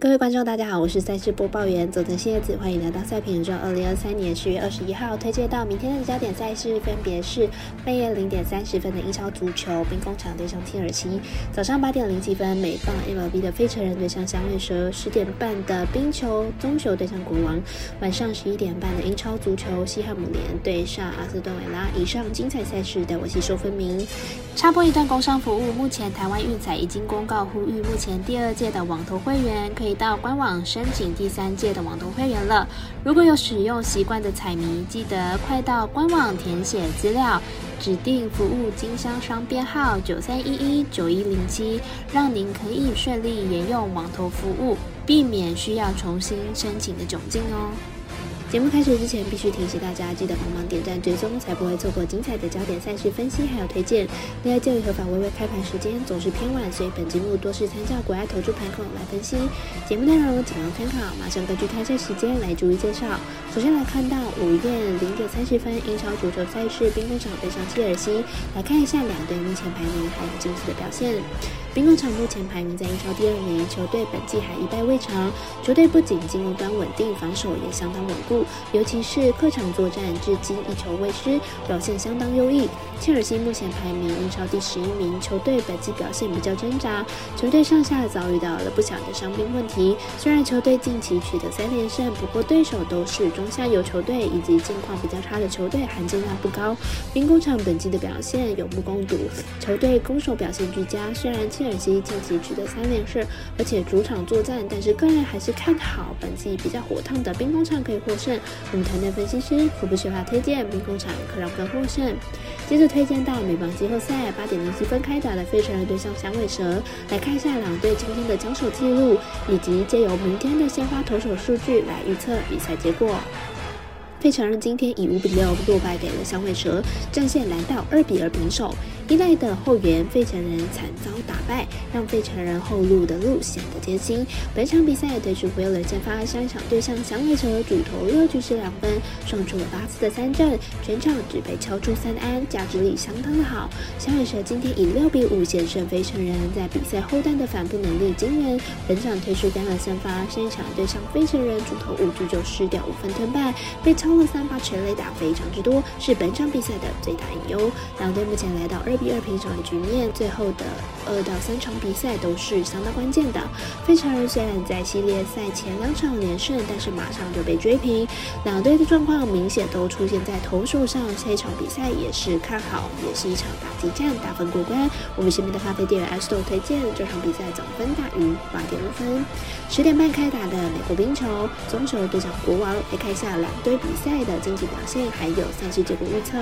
各位观众，大家好，我是赛事播报员佐藤蝎子，欢迎来到赛评宇宙。二零二三年十月二十一号，推荐到明天的焦点赛事分别是半夜零点三十分的英超足球，兵工厂对上切尔西；早上八点零七分美棒 MLB 的费城人对上响尾蛇；十点半的冰球棕球对上国王；晚上十一点半的英超足球西汉姆联对上阿斯顿维拉。以上精彩赛事带我细说分明。插播一段工商服务，目前台湾运彩已经公告呼吁，目前第二届的网投会员可以。到官网申请第三届的网投会员了。如果有使用习惯的彩迷，记得快到官网填写资料，指定服务经销商编号九三一一九一零七，让您可以顺利沿用网投服务，避免需要重新申请的窘境哦。节目开始之前，必须提醒大家，记得帮忙点赞追踪，才不会错过精彩的焦点赛事分析还有推荐。另外，鉴于合法微微开盘时间总是偏晚，所以本节目多是参照国外投注盘口来分析。节目内容仅供参考，马上根据开赛时间来逐一介绍。首先来看到午夜零点三十分，英超足球赛事，兵工厂对上切尔西。来看一下两队目前排名还有近期的表现。兵工厂目前排名在英超第二名，球队本季还一败未尝。球队不仅进攻端稳定，防守也相当稳固，尤其是客场作战，至今一球未失，表现相当优异。切尔西目前排名英超第十一名，球队本季表现比较挣扎，球队上下遭遇到了不小的伤病问题。虽然球队近期取得三连胜，不过对手都是中下游球队以及近况比较差的球队，含金量不高。兵工厂本季的表现有目共睹，球队攻守表现俱佳，虽然。切尔西近期取得三连胜，而且主场作战，但是个人还是看好本季比较火烫的兵工厂可以获胜。我们团队分析师可不缺乏推荐兵工厂可让分获胜。接着推荐到美邦季后赛八点零七分开打的费城人对上响尾蛇，来看一下两队今天的交手记录，以及借由明天的先发投手数据来预测比赛结果。费城人今天以五比六落败给了响尾蛇，战线来到二比二平手。依赖的后援费城人惨遭打败，让费城人后路的路显得艰辛。本场比赛对主回了先发三场对上响尾蛇，主投六局失两分，送出了八次的三振，全场只被敲出三安，价值力相当的好。响尾蛇今天以六比五险胜费城人，在比赛后段的反扑能力惊人。本场推出单了三发，上一场对上费城人主投五局就失掉五分吞败，被超了三发全垒打非常之多，是本场比赛的最大隐忧。两队目前来到二。比二平手的局面，最后的二到三场比赛都是相当关键的。费城人虽然在系列赛前两场连胜，但是马上就被追平。两队的状况明显都出现在投手上，下一场比赛也是看好，也是一场打击战，打分过关。我们身边的咖啡店 S 豆推荐这场比赛总分大于八点五分。十点半开打的美国冰球棕球对上国王，来看一下两队比赛的经济表现，还有赛事结果预测。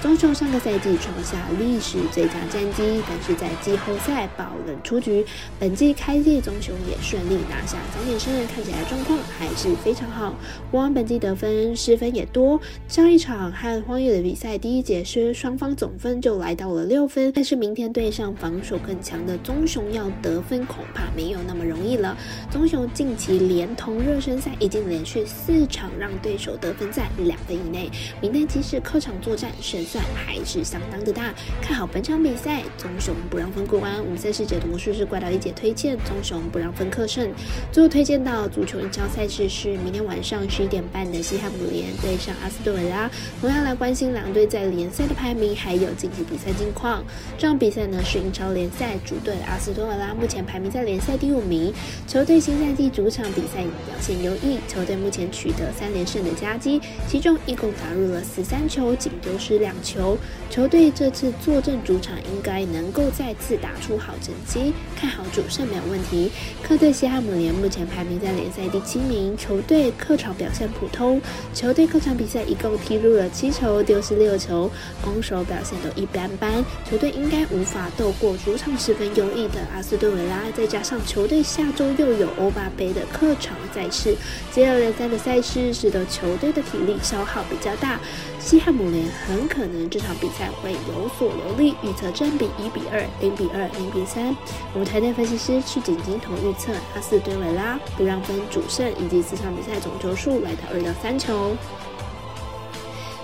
棕球上个赛季创下历史最佳战绩，但是在季后赛爆冷出局。本季开季棕熊也顺利拿下三连胜，看起来状况还是非常好。国王本季得分失分也多，上一场和荒野的比赛第一节是双方总分就来到了六分，但是明天对上防守更强的棕熊要得分恐怕没有那么容易了。棕熊近期连同热身赛已经连续四场让对手得分在两分以内，明天即使客场作战胜。算还是相当的大，看好本场比赛，棕熊不让分过关。我们赛事解读魔术是怪盗一姐推荐棕熊不让分客胜。最后推荐到足球英超赛事是明天晚上十一点半的西汉姆联对上阿斯顿维拉，同样来关心两队在联赛的排名还有近期比赛近况。这场比赛呢是英超联赛主队阿斯顿维拉，目前排名在联赛第五名。球队新赛季主场比赛表现优异，球队目前取得三连胜的佳绩，其中一共打入了十三球，仅丢失两。球球队这次坐镇主场，应该能够再次打出好成绩，看好主胜没有问题。客队西汉姆联目前排名在联赛第七名，球队客场表现普通，球队客场比赛一共踢入了七球，丢失六球，攻守表现都一般般，球队应该无法斗过主场十分优异的阿斯顿维拉。再加上球队下周又有欧巴杯的客场赛事，接二连三的赛事使得球队的体力消耗比较大，西汉姆联很可。可能这场比赛会有所留力，预测正比一比二、零比二、零比三。我们台内分析师去景金同预测阿斯顿维拉不让分主胜，以及四场比赛总球数来到二到三球。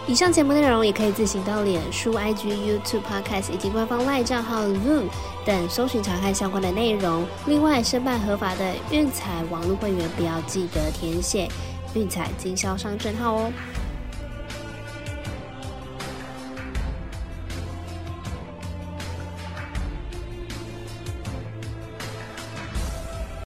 以上节目内容也可以自行到脸书、IG、YouTube、Podcast 以及官方外账号 Zoom 等搜寻查看相关的内容。另外，申办合法的运彩网络会员，不要记得填写运彩经销商证号哦。